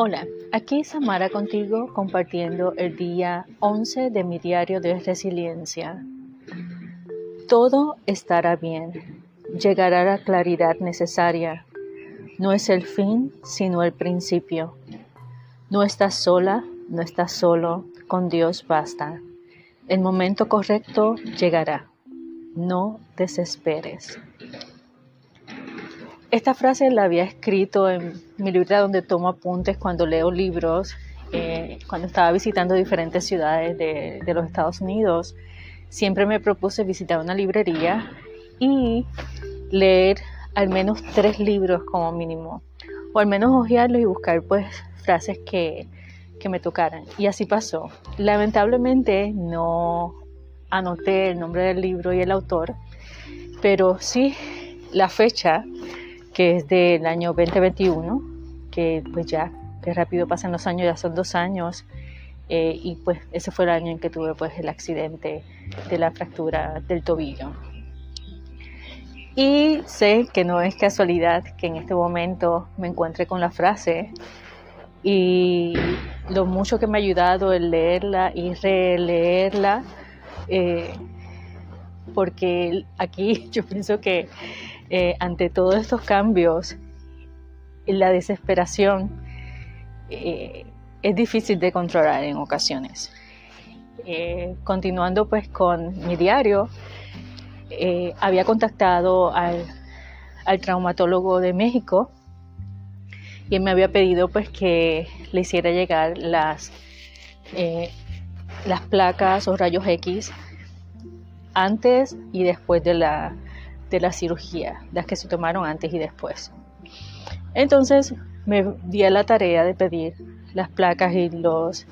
Hola, aquí Samara contigo compartiendo el día 11 de mi diario de resiliencia. Todo estará bien, llegará la claridad necesaria. No es el fin, sino el principio. No estás sola, no estás solo, con Dios basta. El momento correcto llegará. No desesperes. Esta frase la había escrito en mi libro donde tomo apuntes cuando leo libros, eh, cuando estaba visitando diferentes ciudades de, de los Estados Unidos. Siempre me propuse visitar una librería y leer al menos tres libros como mínimo, o al menos hojearlos y buscar pues frases que, que me tocaran. Y así pasó. Lamentablemente no anoté el nombre del libro y el autor, pero sí la fecha que es del año 2021, que pues ya, que rápido pasan los años, ya son dos años, eh, y pues ese fue el año en que tuve pues el accidente de la fractura del tobillo. Y sé que no es casualidad que en este momento me encuentre con la frase y lo mucho que me ha ayudado el leerla y releerla, eh, porque aquí yo pienso que eh, ante todos estos cambios, la desesperación eh, es difícil de controlar en ocasiones. Eh, continuando pues con mi diario, había contactado al, al, traumatólogo de México y él me había pedido pues que le hiciera llegar las, las placas o rayos X antes y después de la de la cirugía, las que se tomaron antes y después. Entonces me di a la tarea de pedir las placas y los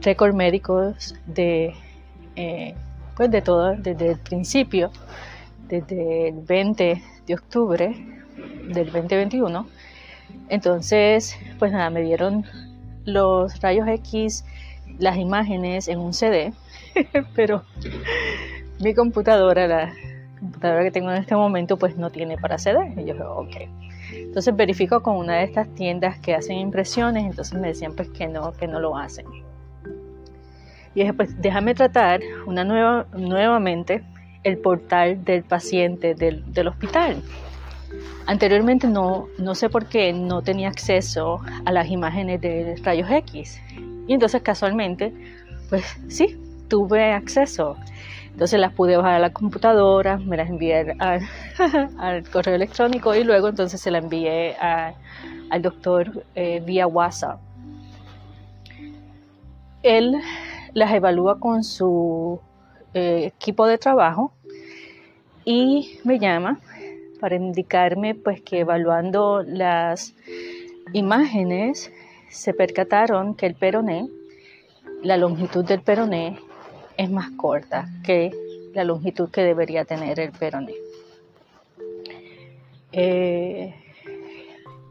récords médicos de, eh, pues de todo, desde el principio, desde el 20 de octubre del 2021. Entonces, pues nada, me dieron los rayos X, las imágenes en un CD, pero mi computadora, la, computadora que tengo en este momento pues no tiene para CD. Y yo ok. Entonces verifico con una de estas tiendas que hacen impresiones, entonces me decían pues que no, que no lo hacen. Y dije, pues déjame tratar una nueva, nuevamente el portal del paciente del, del hospital. Anteriormente no, no sé por qué no tenía acceso a las imágenes de rayos X. Y entonces casualmente, pues sí, tuve acceso. Entonces las pude bajar a la computadora, me las envié al, correo electrónico y luego entonces se la envié al doctor eh, vía WhatsApp. Él las evalúa con su eh, equipo de trabajo y me llama para indicarme pues que evaluando las imágenes se percataron que el peroné, la longitud del peroné es más corta que la longitud que debería tener el peroné. Eh,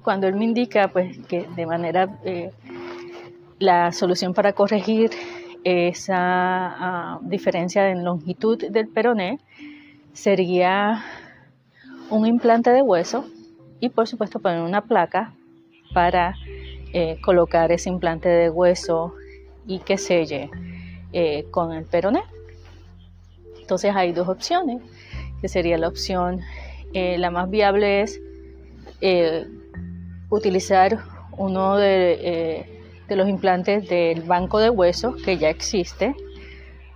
cuando él me indica pues, que de manera eh, la solución para corregir esa ah, diferencia en longitud del peroné sería un implante de hueso y por supuesto poner una placa para eh, colocar ese implante de hueso y que selle eh, con el peroné. Entonces hay dos opciones, que sería la opción, eh, la más viable es eh, utilizar uno de, los implantes del banco de huesos que ya existe,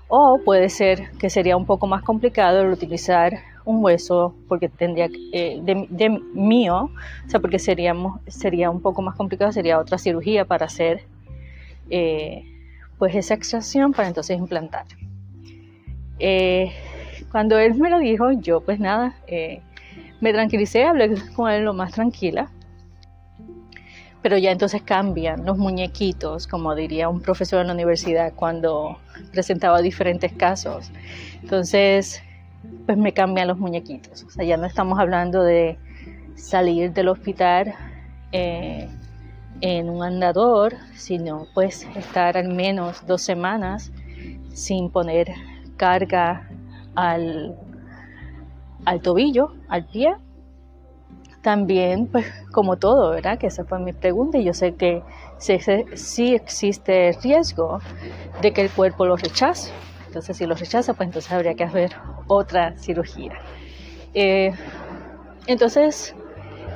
o puede ser que sería un poco más complicado el utilizar un hueso porque tendría de, mío, o sea, porque seríamos, sería un poco más complicado, sería otra cirugía para hacer pues esa extracción para entonces implantar. Eh, cuando él me lo dijo, yo pues nada, eh, me tranquilicé, hablé con él lo más tranquila, pero ya entonces cambian los muñequitos, como diría un profesor en la universidad cuando presentaba diferentes casos. Entonces, pues me cambian los muñequitos. O sea, ya no estamos hablando de salir del hospital eh, en un andador, sino pues estar al menos dos semanas sin poner carga al, al tobillo, al pie, también, pues como todo, ¿verdad? Que esa fue mi pregunta y yo sé que sí, existe riesgo de que el cuerpo lo rechace. Entonces, si lo rechaza, pues entonces habría que hacer otra cirugía. Eh, entonces,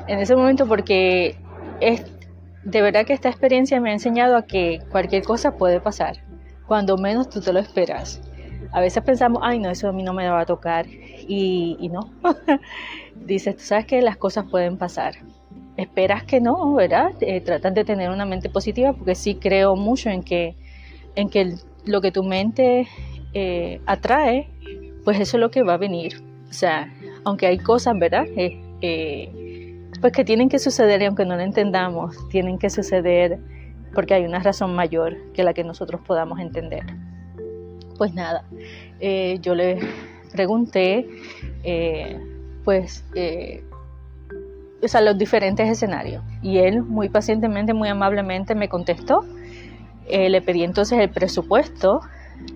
en ese momento, porque es, de verdad que esta experiencia me ha enseñado a que cualquier cosa puede pasar, cuando menos tú te lo esperas. A veces pensamos, ay, no, eso a mí no me va a tocar, y, no. Dices, tú sabes que las cosas pueden pasar. Esperas que no, ¿verdad? Eh, de tener una mente positiva porque sí creo mucho en que, en que lo que tu mente eh, atrae, pues eso es lo que va a venir. O sea, aunque hay cosas, ¿verdad? Eh, pues que tienen que suceder y aunque no lo entendamos, tienen que suceder porque hay una razón mayor que la que nosotros podamos entender. Pues nada, yo le pregunté, pues, o sea, los diferentes escenarios. Y él muy pacientemente, muy amablemente me contestó. le pedí entonces el presupuesto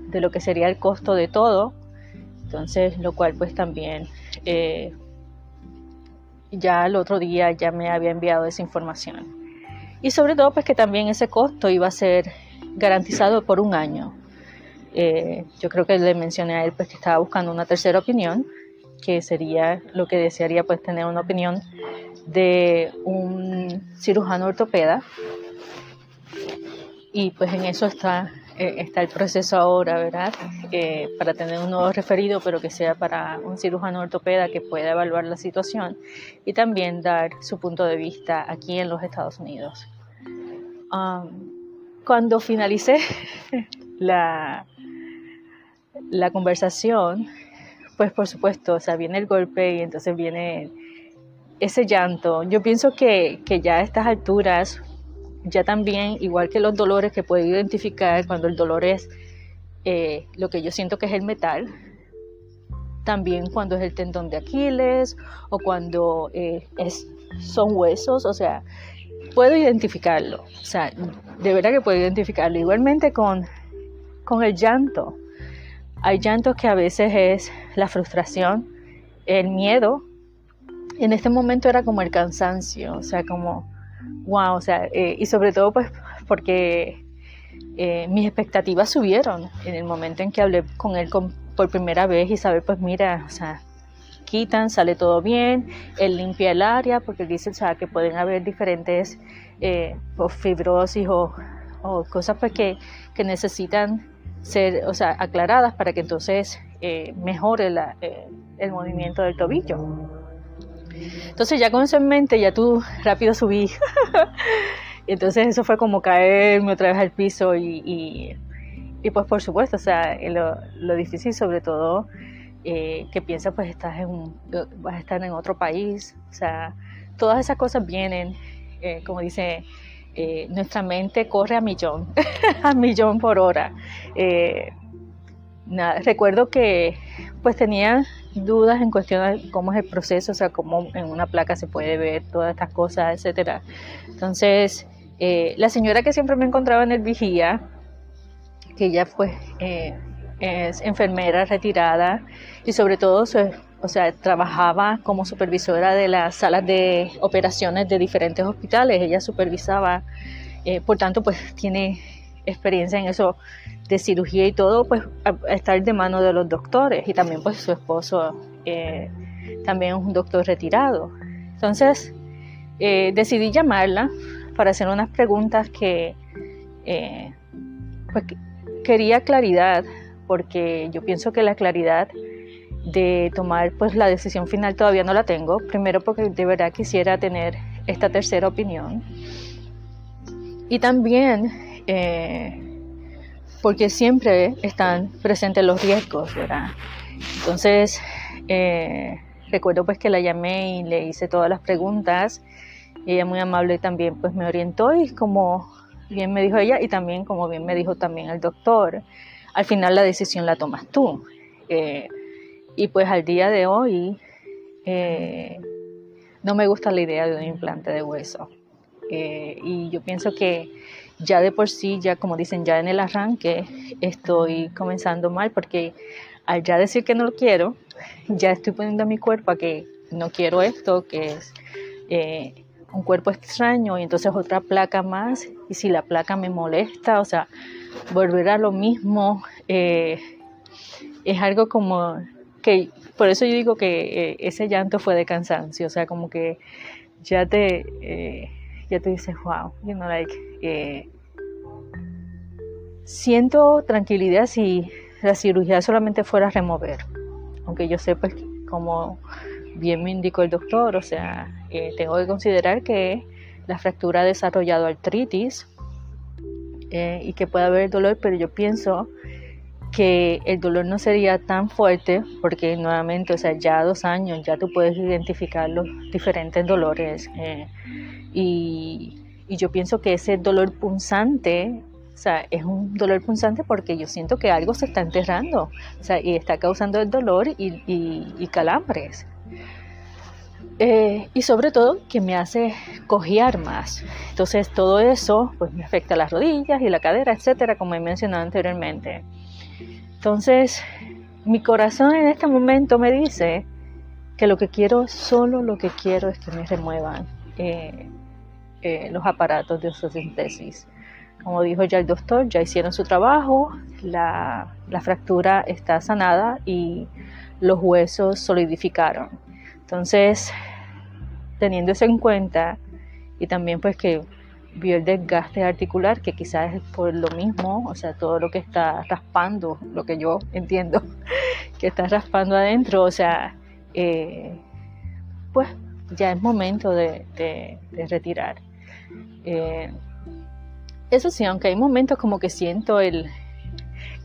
de lo que sería el costo de todo. Entonces, lo cual pues también eh, ya el otro día ya me había enviado esa información. Y sobre todo pues que también ese costo iba a ser garantizado por un año. Eh, yo creo que le mencioné a él pues que estaba buscando una tercera opinión, que sería lo que desearía pues tener una opinión de un cirujano ortopeda. Y pues en eso está eh, está el proceso ahora, ¿verdad? Eh, para tener un nuevo referido, pero que sea para un cirujano ortopeda que pueda evaluar la situación y también dar su punto de vista aquí en los Estados Unidos. Cuando finalicé la, la conversación, pues por supuesto, o sea, viene el golpe y entonces viene ese llanto. Yo pienso que, que ya a estas alturas ya también, igual que los dolores que puedo identificar cuando el dolor es eh, lo que yo siento que es el metal, también cuando es el tendón de Aquiles o cuando eh, es, son huesos, o sea, puedo identificarlo, o sea, de verdad que puedo identificarlo. Igualmente con, con el llanto, hay llantos que a veces es la frustración, el miedo, en este momento era como el cansancio, o sea, como wow, o sea, eh, y sobre todo pues porque eh, mis expectativas subieron en el momento en que hablé con él por primera vez y saber pues mira, o sea, quitan, sale todo bien, él limpia el área porque dice, o sea, que pueden haber diferentes eh, fibrosis o, cosas pues que, necesitan ser, o sea, aclaradas para que entonces mejore el movimiento del tobillo. Entonces ya con eso en mente, ya tú rápido subí. y entonces eso fue como caerme otra vez al piso y, y, pues por supuesto, o sea, lo, lo difícil sobre todo eh, que piensas pues estás en vas a estar en otro país, o sea, todas esas cosas vienen, eh, como dice, eh, nuestra mente corre a millón, a millón por hora. Nada, recuerdo que pues tenía dudas en cuestión de cómo es el proceso, o sea, cómo en una placa se puede ver todas estas cosas, etcétera. Entonces, eh, la señora que siempre me encontraba en el vigía, que ella pues es enfermera retirada y sobre todo, o sea, trabajaba como supervisora de las salas de operaciones de diferentes hospitales, ella supervisaba, eh, por tanto, pues tiene experiencia en eso de cirugía y todo, pues estar de mano de los doctores y también pues su esposo eh, también es un doctor retirado. Entonces eh, decidí llamarla para hacer unas preguntas que eh, pues, quería claridad porque yo pienso que la claridad de tomar pues la decisión final todavía no la tengo primero porque de verdad quisiera tener esta tercera opinión y también porque siempre están presentes los riesgos, ¿verdad? Entonces, eh, recuerdo pues que la llamé y le hice todas las preguntas. Y ella muy amable también pues me orientó y como bien me dijo ella y también como bien me dijo también el doctor, al final la decisión la tomas tú. Eh, y pues al día de hoy eh, no me gusta la idea de un implante de hueso. y yo pienso que ya de por sí, ya como dicen, ya en el arranque estoy comenzando mal porque al ya decir que no lo quiero, ya estoy poniendo a mi cuerpo a que no quiero esto, que es eh, un cuerpo extraño y entonces otra placa más. Y si la placa me molesta, o sea, volver a lo mismo eh, es algo como que, por eso yo digo que eh, ese llanto fue de cansancio, o sea, como que ya te, ya te dices, wow, you know, like, siento tranquilidad si la cirugía solamente fuera remover, aunque yo sé pues como bien me indicó el doctor, o sea, eh, tengo que considerar que la fractura ha desarrollado artritis eh, y que puede haber dolor, pero yo pienso que el dolor no sería tan fuerte porque nuevamente, o sea, ya dos años ya tú puedes identificar los diferentes dolores eh, y, y yo pienso que ese dolor punzante o sea, es un dolor punzante porque yo siento que algo se está enterrando, o sea, y está causando el dolor y, y calambres. Eh, y sobre todo que me hace cojear más. Entonces todo eso pues me afecta las rodillas y la cadera, etcétera, como he mencionado anteriormente. Entonces mi corazón en este momento me dice que lo que quiero, solo lo que quiero es que me remuevan eh, eh, los aparatos de osteosíntesis. Como dijo ya el doctor, ya hicieron su trabajo, la, la fractura está sanada y los huesos solidificaron. Entonces, teniendo eso en cuenta y también pues que vio el desgaste articular, que quizás es por lo mismo, o sea, todo lo que está raspando, lo que yo entiendo que está raspando adentro, o sea, eh, pues ya es momento de, retirar. Eh, eso sí, aunque hay momentos como que siento el,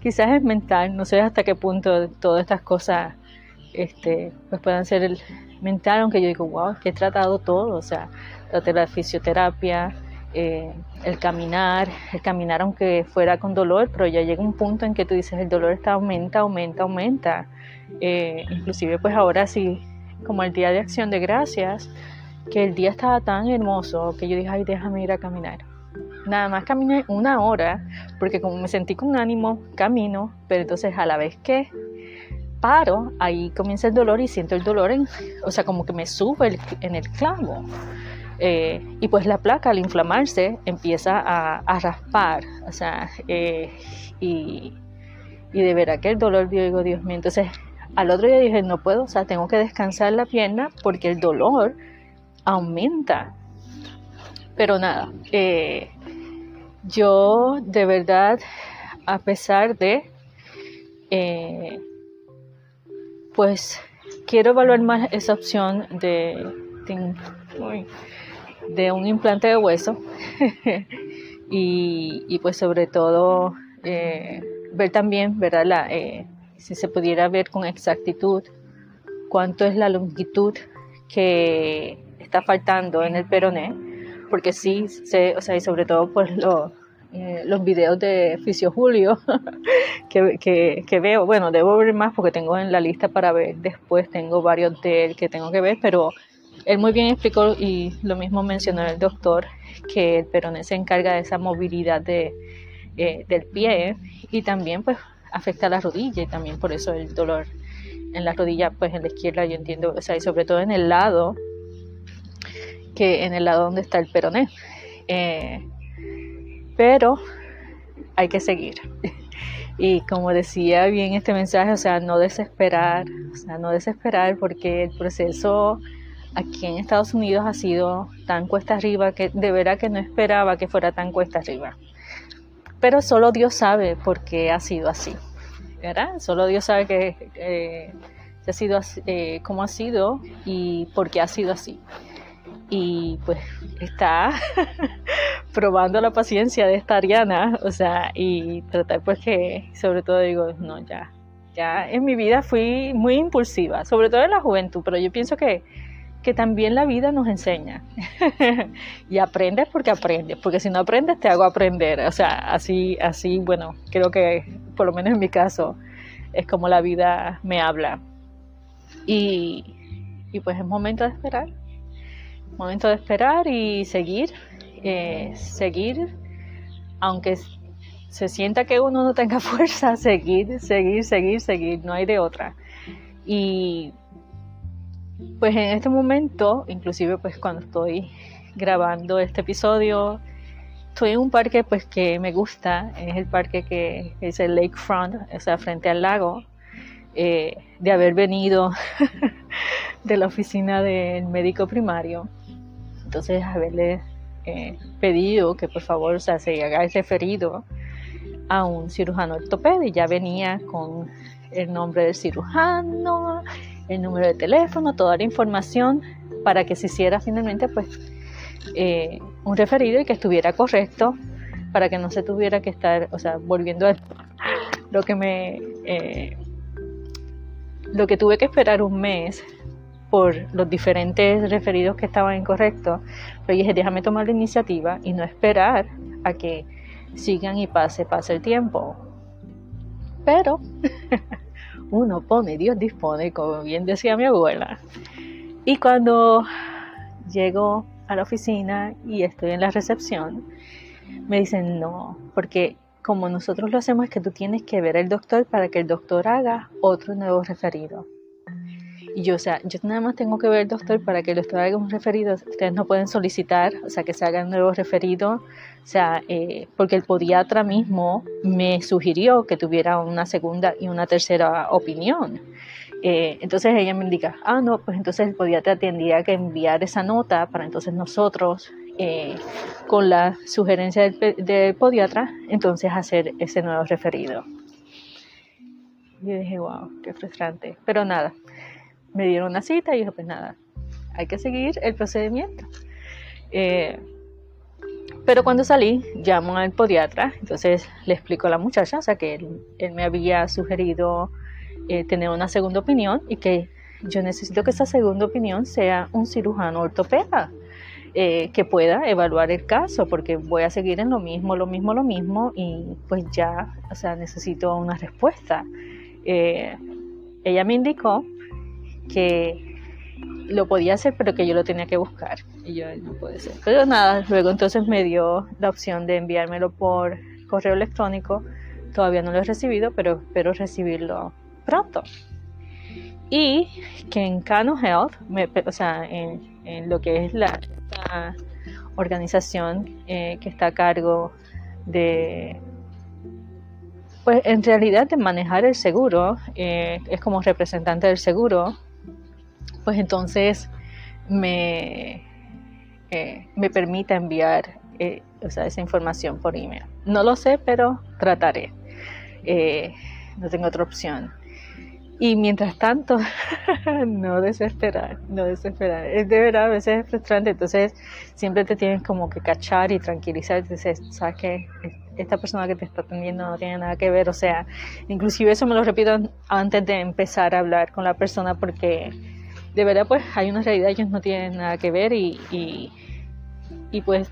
quizás es mental, no sé hasta qué punto todas estas cosas este, pues puedan ser el, mental, aunque yo digo, wow, que he tratado todo, o sea, traté la fisioterapia, eh, el caminar, el caminar aunque fuera con dolor, pero ya llega un punto en que tú dices, el dolor está aumenta, aumenta, aumenta. Eh, inclusive pues ahora sí, como el día de acción de gracias, que el día estaba tan hermoso que yo dije, ay, déjame ir a caminar. Nada más caminé una hora, porque como me sentí con ánimo, camino, pero entonces a la vez que paro, ahí comienza el dolor y siento el dolor, en, o sea, como que me sube en el clavo. Eh, y pues la placa al inflamarse empieza a, raspar, o sea, eh, y, de verdad que el dolor, digo, Dios mío, entonces al otro día dije, no puedo, o sea, tengo que descansar la pierna porque el dolor aumenta. Pero nada, eh, yo de verdad, a pesar de pues quiero evaluar más esa opción de, de, un implante de hueso y, pues sobre todo eh, ver también, ¿verdad? La, eh, si se pudiera ver con exactitud cuánto es la longitud que está faltando en el peroné, porque sí, sé, o sea, y sobre todo pues lo, eh, los videos de Fisio Julio que, que, veo. Bueno, debo ver más porque tengo en la lista para ver. Después tengo varios de él que tengo que ver, pero él muy bien explicó y lo mismo mencionó el doctor que el peroné se encarga de esa movilidad de, eh, del pie y también pues afecta a la rodilla y también por eso el dolor en la rodilla pues en la izquierda yo entiendo, o sea, y sobre todo en el lado que en el lado donde está el peroné. Eh, pero hay que seguir. Y como decía bien este mensaje, o sea, no desesperar, o sea, no desesperar porque el proceso aquí en Estados Unidos ha sido tan cuesta arriba que de verdad que no esperaba que fuera tan cuesta arriba. Pero solo Dios sabe por qué ha sido así, ¿verdad? Solo Dios sabe que eh, ha sido eh, cómo ha sido y por qué ha sido así y pues está probando la paciencia de esta Ariana, o sea, y tratar pues que, sobre todo digo, no, ya, ya en mi vida fui muy impulsiva, sobre todo en la juventud, pero yo pienso que, que también la vida nos enseña. Y aprendes porque aprendes, porque si no aprendes te hago aprender, o sea, así, así, bueno, creo que por lo menos en mi caso es como la vida me habla. Y, y pues es momento de esperar. Momento de esperar y seguir, eh, seguir, aunque se sienta que uno no tenga fuerza, seguir, seguir, seguir, seguir, no hay de otra. Y pues en este momento, inclusive pues cuando estoy grabando este episodio, estoy en un parque pues que me gusta, es el parque que es el Lakefront, o sea, frente al lago, eh, de haber venido de la oficina del médico primario. Entonces haberle eh, pedido que por favor o sea, se haga el referido a un cirujano ortopédico y ya venía con el nombre del cirujano, el número de teléfono, toda la información para que se hiciera finalmente pues eh, un referido y que estuviera correcto para que no se tuviera que estar, o sea, volviendo a lo que me, eh, lo que tuve que esperar un mes por los diferentes referidos que estaban incorrectos, pero dije, déjame tomar la iniciativa y no esperar a que sigan y pase, pase el tiempo. Pero uno pone, Dios dispone, como bien decía mi abuela. Y cuando llego a la oficina y estoy en la recepción, me dicen no, porque como nosotros lo hacemos es que tú tienes que ver al doctor para que el doctor haga otro nuevo referido. Y yo, o sea, yo nada más tengo que ver al doctor para que haga un referido. Ustedes no pueden solicitar, o sea, que se haga un nuevo referido. O sea, eh, porque el podiatra mismo me sugirió que tuviera una segunda y una tercera opinión. Eh, entonces ella me indica, ah, no, pues entonces el podiatra tendría que enviar esa nota para entonces nosotros, eh, con la sugerencia del, del, podiatra, entonces hacer ese nuevo referido. Yo dije, wow, qué frustrante. Pero nada, me dieron una cita y dije, pues nada, hay que seguir el procedimiento. Eh, pero cuando salí, llamo al podiatra, entonces le explico a la muchacha, o sea, que él, me había sugerido eh, tener una segunda opinión y que yo necesito que esa segunda opinión sea un cirujano ortopeda. Eh, que pueda evaluar el caso, porque voy a seguir en lo mismo, lo mismo, lo mismo, y pues ya, o sea, necesito una respuesta. ella me indicó que lo podía hacer, pero que yo lo tenía que buscar. Y yo, no puede ser. Pero nada, luego entonces me dio la opción de enviármelo por correo electrónico. Todavía no lo he recibido, pero espero recibirlo pronto. Y que en Cano Health, o sea, en, lo que es la, organización eh, que está a cargo de pues en realidad de manejar el seguro, eh, es como representante del seguro, pues entonces me, eh, me permita enviar eh, esa información por email. No lo sé, pero trataré. Eh, no tengo otra opción. Y mientras tanto, no desesperar, no desesperar. Es de verdad, a veces es frustrante, entonces siempre te tienes como que cachar y tranquilizar. Dices, sabes que esta persona que te está atendiendo no tiene nada que ver, o sea, inclusive eso me lo repito antes de empezar a hablar con la persona porque de verdad pues hay una realidad, ellos no tienen nada que ver y, y, pues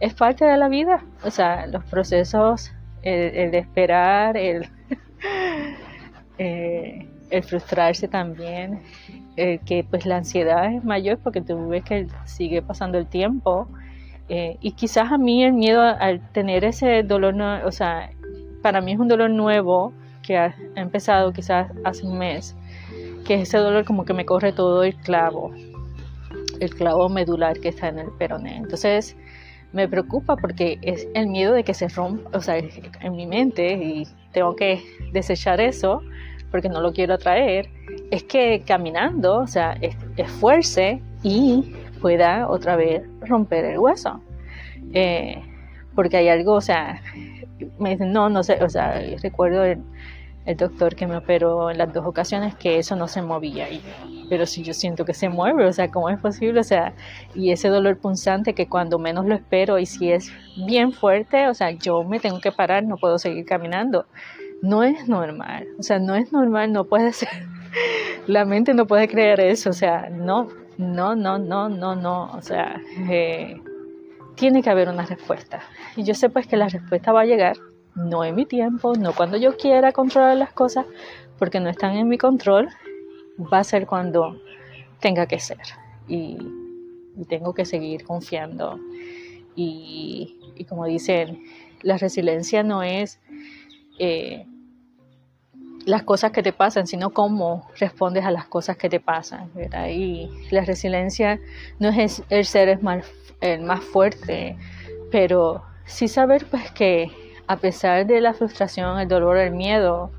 es parte de la vida, o sea, los procesos, el, esperar, el, eh, el frustrarse también, que pues la ansiedad es mayor porque tú ves que sigue pasando el tiempo. Eh, y quizás a mí el miedo al tener ese dolor, no, o sea, para mí es un dolor nuevo que ha empezado quizás hace un mes que ese dolor como que me corre todo el clavo, el clavo medular que está en el peroné. Entonces me preocupa porque es el miedo de que se rompa, o sea, en mi mente y tengo que desechar eso porque no lo quiero traer, es que caminando, o sea, esfuerce y pueda otra vez romper el hueso. Eh, porque hay algo, o sea, me dicen, no, no sé, o sea, recuerdo el, el doctor que me operó en las dos ocasiones que eso no se movía. Y, pero si yo siento que se mueve, o sea, ¿cómo es posible? O sea, y ese dolor punzante que cuando menos lo espero y si es bien fuerte, o sea, yo me tengo que parar, no puedo seguir caminando. No es normal, o sea, no es normal, no puede ser. La mente no puede creer eso, o sea, no, no, no, no, no, no, o sea, eh, tiene que haber una respuesta. Y yo sé pues que la respuesta va a llegar no en mi tiempo, no cuando yo quiera controlar las cosas, porque no están en mi control, va a ser cuando tenga que ser. Y, tengo que seguir confiando. Y, como dicen, la resiliencia no es, eh, las cosas que te pasan, sino cómo respondes a las cosas que te pasan. ¿verdad? Y la resiliencia no es el ser el más, el más fuerte, pero sí saber pues que a pesar de la frustración, el dolor, el miedo,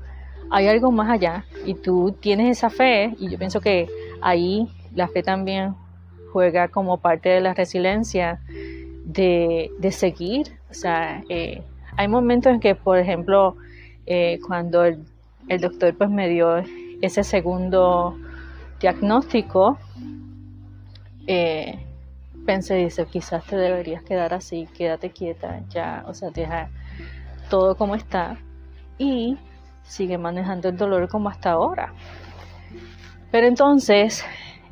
hay algo más allá y tú tienes esa fe y yo pienso que ahí la fe también juega como parte de la resiliencia de, seguir. O sea, eh, hay momentos en que, por ejemplo, eh, cuando el, doctor pues me dio ese segundo diagnóstico, eh, pensé, dice, quizás te deberías quedar así, quédate quieta, ya, o sea, deja todo como está y sigue manejando el dolor como hasta ahora. Pero entonces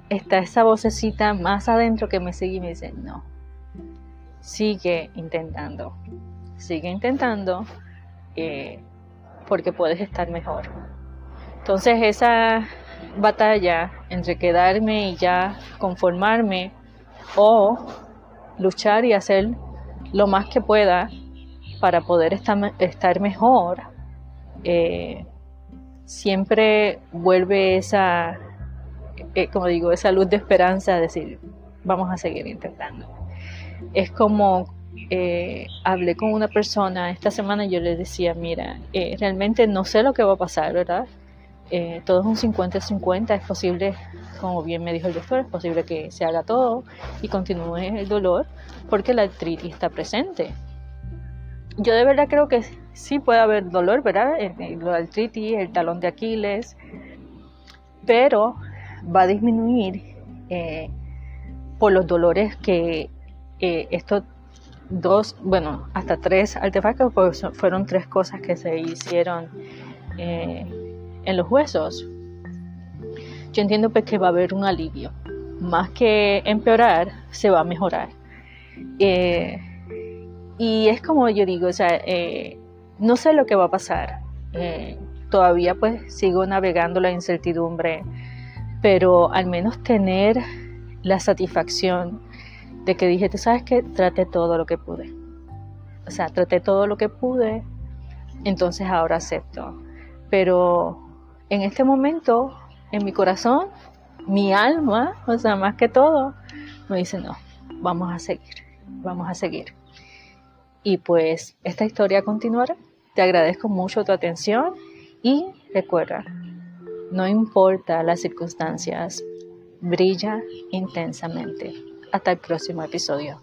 está esa vocecita más adentro que me sigue y me dice, no, sigue intentando, sigue intentando eh, porque puedes estar mejor. Entonces esa batalla entre quedarme y ya conformarme o luchar y hacer lo más que pueda para poder estar, mejor, eh, siempre vuelve esa, eh, como digo, esa luz de esperanza, decir, vamos a seguir intentando. Es como eh, hablé con una persona esta semana y yo le decía, mira, realmente no sé lo que va a pasar, ¿verdad? todo es un 50-50, es posible, como bien me dijo el doctor, es posible que se haga todo y continúe el dolor porque la artritis está presente yo de verdad creo que sí puede haber dolor, ¿verdad? El, artritis, el talón de Aquiles, pero va a disminuir eh, por los dolores que eh, estos dos, bueno, hasta tres artefactos, pues fueron tres cosas que se hicieron eh, en los huesos. Yo entiendo pues que va a haber un alivio. Más que empeorar, se va a mejorar. Y es como yo digo, o sea, eh, no sé lo que va a pasar. Eh, todavía pues sigo navegando la incertidumbre, pero al menos tener la satisfacción de que dije, tú sabes que traté todo lo que pude. O sea, traté todo lo que pude, entonces ahora acepto. Pero en este momento, en mi corazón, mi alma, o sea, más que todo, me dice, no, vamos a seguir, vamos a seguir. Y pues esta historia continuará. Te agradezco mucho tu atención y recuerda, no importa las circunstancias, brilla intensamente. Hasta el próximo episodio.